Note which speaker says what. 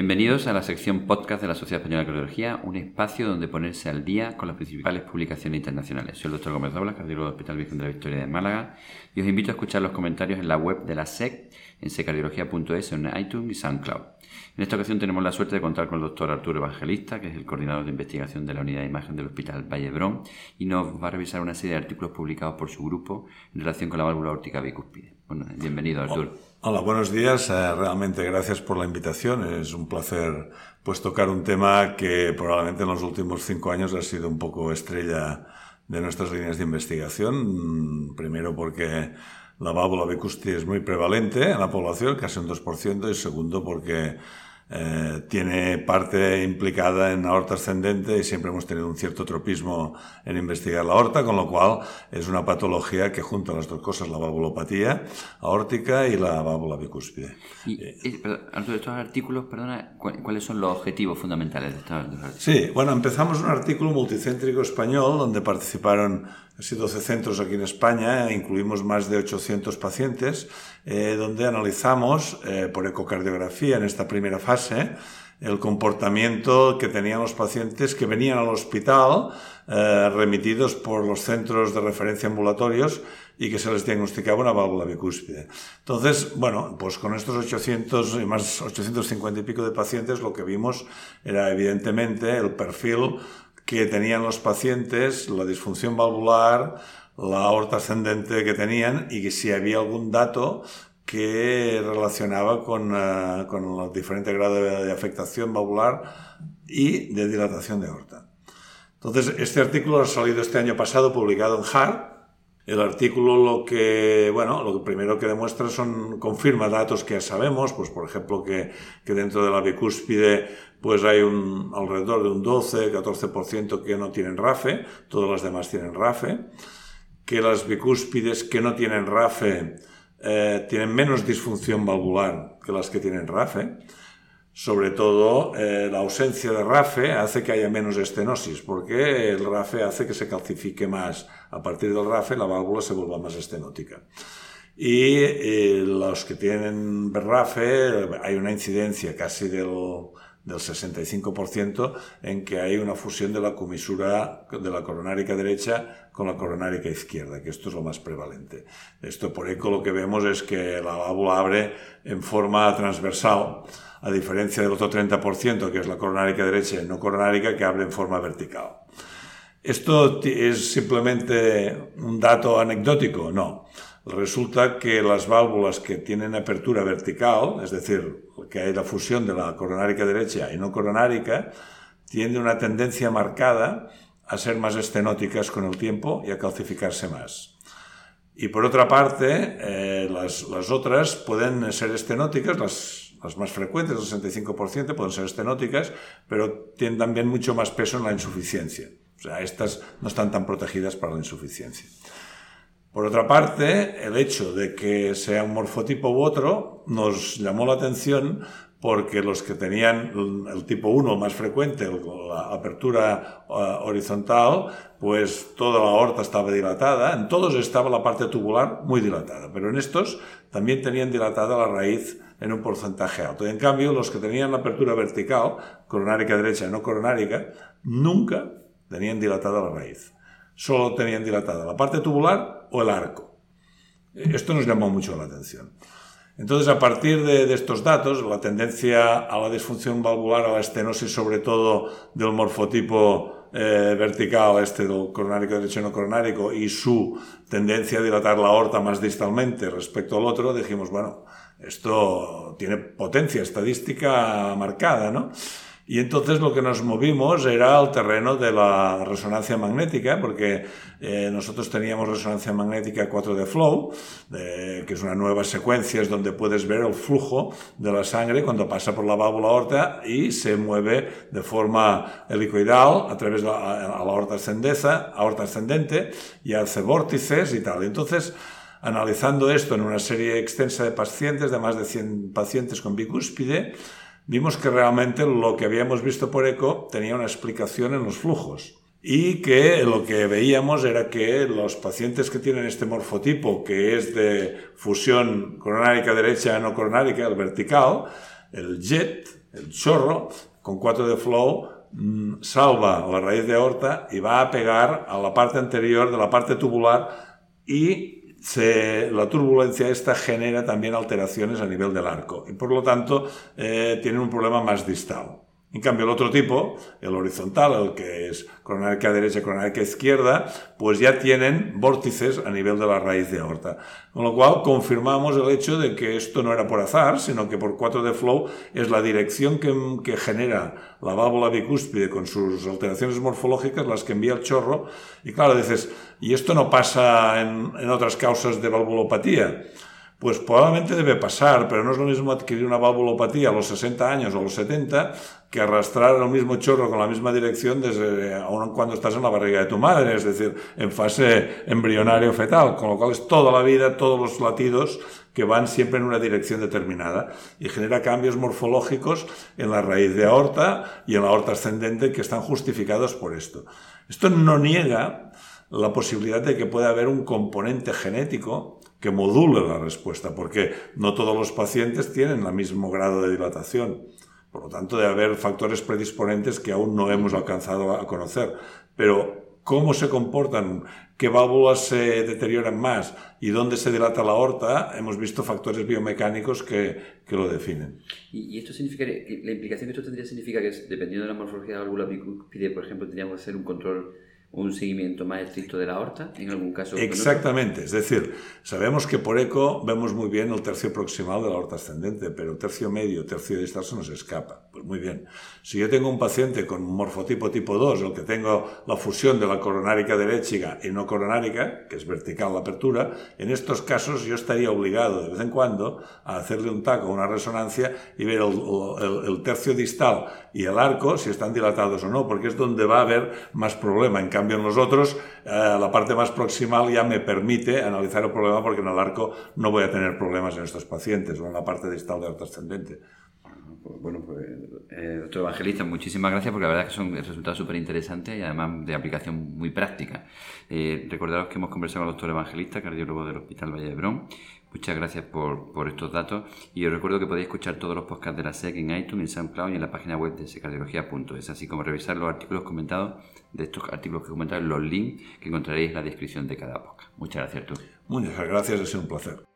Speaker 1: Bienvenidos a la sección podcast de la Sociedad Española de Cardiología, un espacio donde ponerse al día con las principales publicaciones internacionales. Soy el doctor Gómez Doblas, cardiólogo del Hospital Virgen de la Victoria de Málaga, y os invito a escuchar los comentarios en la web de la SEC, en secardiología.es, en iTunes y SoundCloud. En esta ocasión tenemos la suerte de contar con el doctor Arturo Evangelista, que es el coordinador de investigación de la unidad de imagen del Hospital Vallebrón, y nos va a revisar una serie de artículos publicados por su grupo en relación con la válvula órtica bicúspide. Bueno, bienvenido, Arturo.
Speaker 2: Hola, buenos días. Eh, realmente gracias por la invitación. Es un placer pues tocar un tema que probablemente en los últimos cinco años ha sido un poco estrella de nuestras líneas de investigación. Primero porque la válvula bicúspide es muy prevalente en la población, casi un 2%, y segundo porque eh, tiene parte implicada en la aorta ascendente y siempre hemos tenido un cierto tropismo en investigar la aorta, con lo cual es una patología que junta las dos cosas, la valvulopatía aórtica y la válvula bicúspide.
Speaker 1: Y, eh, estos artículos, perdona, ¿cuáles son los objetivos fundamentales de estos artículos?
Speaker 2: Sí, bueno, empezamos un artículo multicéntrico español donde participaron Casi 12 centros aquí en España, e incluimos más de 800 pacientes, eh, donde analizamos eh, por ecocardiografía en esta primera fase el comportamiento que tenían los pacientes que venían al hospital eh, remitidos por los centros de referencia ambulatorios y que se les diagnosticaba una válvula bicúspide. Entonces, bueno, pues con estos 800 y más 850 y pico de pacientes lo que vimos era evidentemente el perfil que tenían los pacientes, la disfunción valvular, la aorta ascendente que tenían y que si había algún dato que relacionaba con, uh, con el diferente grado de, de, afectación valvular y de dilatación de aorta. Entonces, este artículo ha salido este año pasado, publicado en Heart. El artículo lo que, bueno, lo primero que demuestra son, confirma datos que ya sabemos, pues por ejemplo que, que dentro de la bicúspide pues hay un, alrededor de un 12-14% que no tienen RAFE, todas las demás tienen RAFE, que las bicúspides que no tienen RAFE eh, tienen menos disfunción valvular que las que tienen RAFE. Sobre todo, eh, la ausencia de RAFE hace que haya menos estenosis, porque el RAFE hace que se calcifique más. A partir del RAFE, la válvula se vuelva más estenótica. Y eh, los que tienen RAFE, hay una incidencia casi del del 65% en que hay una fusión de la comisura de la coronárica derecha con la coronárica izquierda, que esto es lo más prevalente. Esto por eco lo que vemos es que la válvula abre en forma transversal, a diferencia del otro 30%, que es la coronárica derecha y no coronárica, que abre en forma vertical. ¿Esto es simplemente un dato anecdótico? No. Resulta que las válvulas que tienen apertura vertical, es decir, que hay la fusión de la coronárica derecha y no coronárica, tienen una tendencia marcada a ser más estenóticas con el tiempo y a calcificarse más. Y por otra parte, eh, las, las, otras pueden ser estenóticas, las, las más frecuentes, el 65%, pueden ser estenóticas, pero tienen también mucho más peso en la insuficiencia. O sea, estas no están tan protegidas para la insuficiencia. Por otra parte, el hecho de que sea un morfotipo u otro nos llamó la atención porque los que tenían el tipo 1 más frecuente, la apertura uh, horizontal, pues toda la aorta estaba dilatada, en todos estaba la parte tubular muy dilatada, pero en estos también tenían dilatada la raíz en un porcentaje alto. Y en cambio, los que tenían la apertura vertical, coronárica derecha no coronárica, nunca tenían dilatada la raíz solo tenían dilatada la parte tubular o el arco. Esto nos llamó mucho la atención. Entonces, a partir de, estos datos, la tendencia a la disfunción valvular, a la estenosis, sobre todo del morfotipo eh, vertical, este del coronárico derecho no coronárico, y su tendencia a dilatar la aorta más distalmente respecto al otro, dijimos, bueno, esto tiene potencia estadística marcada, ¿no? Y entonces lo que nos movimos era el terreno de la resonancia magnética, porque eh, nosotros teníamos resonancia magnética 4D Flow, que es una nueva secuencia donde puedes ver el flujo de la sangre cuando pasa por la válvula aorta y se mueve de forma helicoidal a través de la, a la aorta, aorta ascendente y hace vórtices y tal. Entonces, analizando esto en una serie extensa de pacientes, de más de 100 pacientes con bicúspide, vimos que realmente lo que habíamos visto por eco tenía una explicación en los flujos. Y que lo que veíamos era que los pacientes que tienen este morfotipo, que es de fusión coronárica derecha no coronárica, el vertical, el jet, el chorro, con 4 de flow, mm, salva la raíz de aorta y va a pegar a la parte anterior de la parte tubular y la turbulencia esta genera también alteraciones a nivel del arco y por lo tanto eh, tiene un problema más distal. En cambio, el otro tipo, el horizontal, el que es coronaria derecha, coronaria izquierda, pues ya tienen vórtices a nivel de la raíz de aorta. Con lo cual, confirmamos el hecho de que esto no era por azar, sino que por 4 de flow es la dirección que, que genera la válvula bicúspide con sus alteraciones morfológicas las que envía el chorro. Y claro, dices, ¿y esto no pasa en, en otras causas de valvulopatía? Pues probablemente debe pasar, pero no es lo mismo adquirir una valvulopatía a los 60 años o a los 70 que arrastrar el mismo chorro con la misma dirección desde aun cuando estás en la barriga de tu madre, es decir, en fase embrionario fetal, con lo cual es toda la vida, todos los latidos que van siempre en una dirección determinada y genera cambios morfológicos en la raíz de aorta y en la aorta ascendente que están justificados por esto. Esto no niega la posibilidad de que pueda haber un componente genético que module la respuesta, porque no todos los pacientes tienen el mismo grado de dilatación. Por lo tanto, debe haber factores predisponentes que aún no hemos alcanzado a conocer. Pero cómo se comportan, qué válvulas se deterioran más y dónde se dilata la aorta, hemos visto factores biomecánicos que, que lo definen.
Speaker 1: ¿Y, esto significa, la implicación que esto tendría significa que dependiendo de la morfología de la válvula bicúspide, por ejemplo, tendríamos que hacer un control un seguimiento más estricto de la aorta, en algún caso.
Speaker 2: Exactamente, es decir, sabemos que por eco vemos muy bien el tercio proximal de la aorta ascendente, pero tercio medio, tercio distal se nos escapa. Pues muy bien. Si yo tengo un paciente con morfotipo tipo 2, el que tengo la fusión de la coronárica derecha y no coronárica, que es vertical la apertura, en estos casos yo estaría obligado de vez en cuando a hacerle un taco, una resonancia y ver el, el tercio distal y el arco si están dilatados o no, porque es donde va a haber más problema. En cambio, en los otros, eh, la parte más proximal ya me permite analizar el problema porque en el arco no voy a tener problemas en estos pacientes o en la parte distal de alto ascendente.
Speaker 1: Bueno, pues, eh, doctor Evangelista, muchísimas gracias porque la verdad es que son resultados súper interesantes y además de aplicación muy práctica. Eh, recordaros que hemos conversado con el doctor Evangelista, cardiólogo del Hospital Valle de Brón. Muchas gracias por, por, estos datos y os recuerdo que podéis escuchar todos los podcasts de la SEC en iTunes, en SoundCloud y en la página web de secardiología.es, así como revisar los artículos comentados de estos artículos que comentaron, los links que encontraréis en la descripción de cada podcast. Muchas gracias, tú.
Speaker 2: Muchas gracias, ha sido un placer.